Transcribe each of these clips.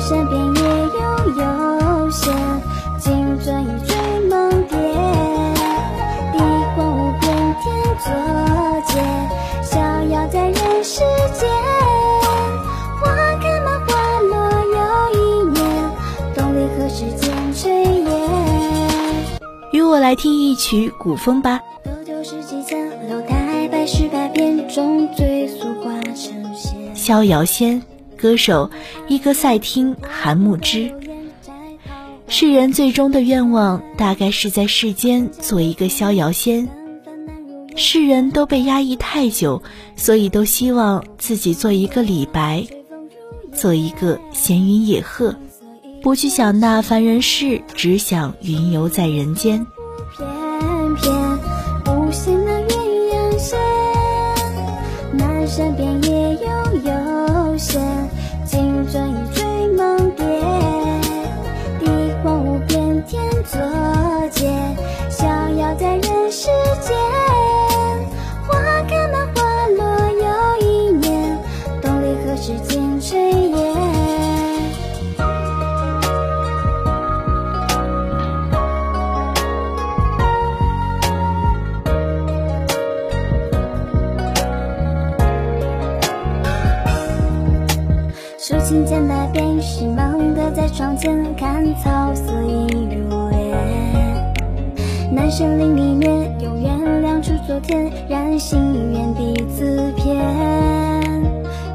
善边也有悠闲，金樽一坠，梦蝶碧光无边，天作结逍遥在人世间。花开满花落，又一年。洞里何时见炊烟？与我来听一曲古风吧。白中，化成仙。逍遥仙。歌手伊戈赛汀·韩木之。世人最终的愿望，大概是在世间做一个逍遥仙。世人都被压抑太久，所以都希望自己做一个李白，做一个闲云野鹤，不去想那凡人事，只想云游在人间。轻剑那便是梦，的在窗前看草色映入帘。南山林里面，有月亮出昨天，燃心愿彼此偏。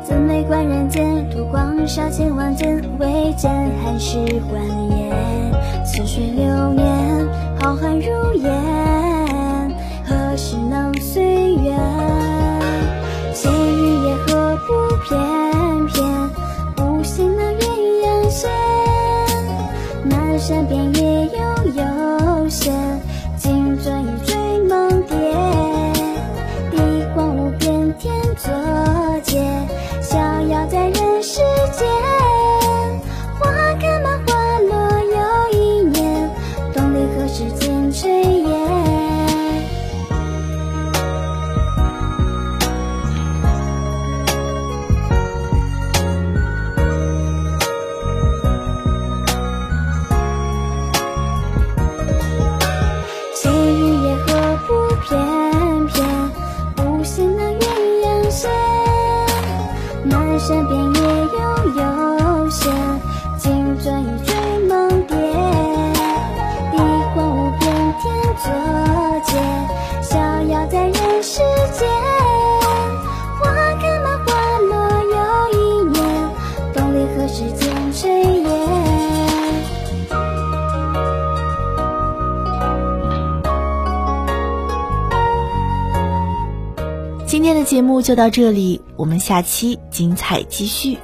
怎美观人间，图光杀千万剑，未见寒食欢颜。山边也有悠闲，金樽身边也有悠闲。今天的节目就到这里，我们下期精彩继续。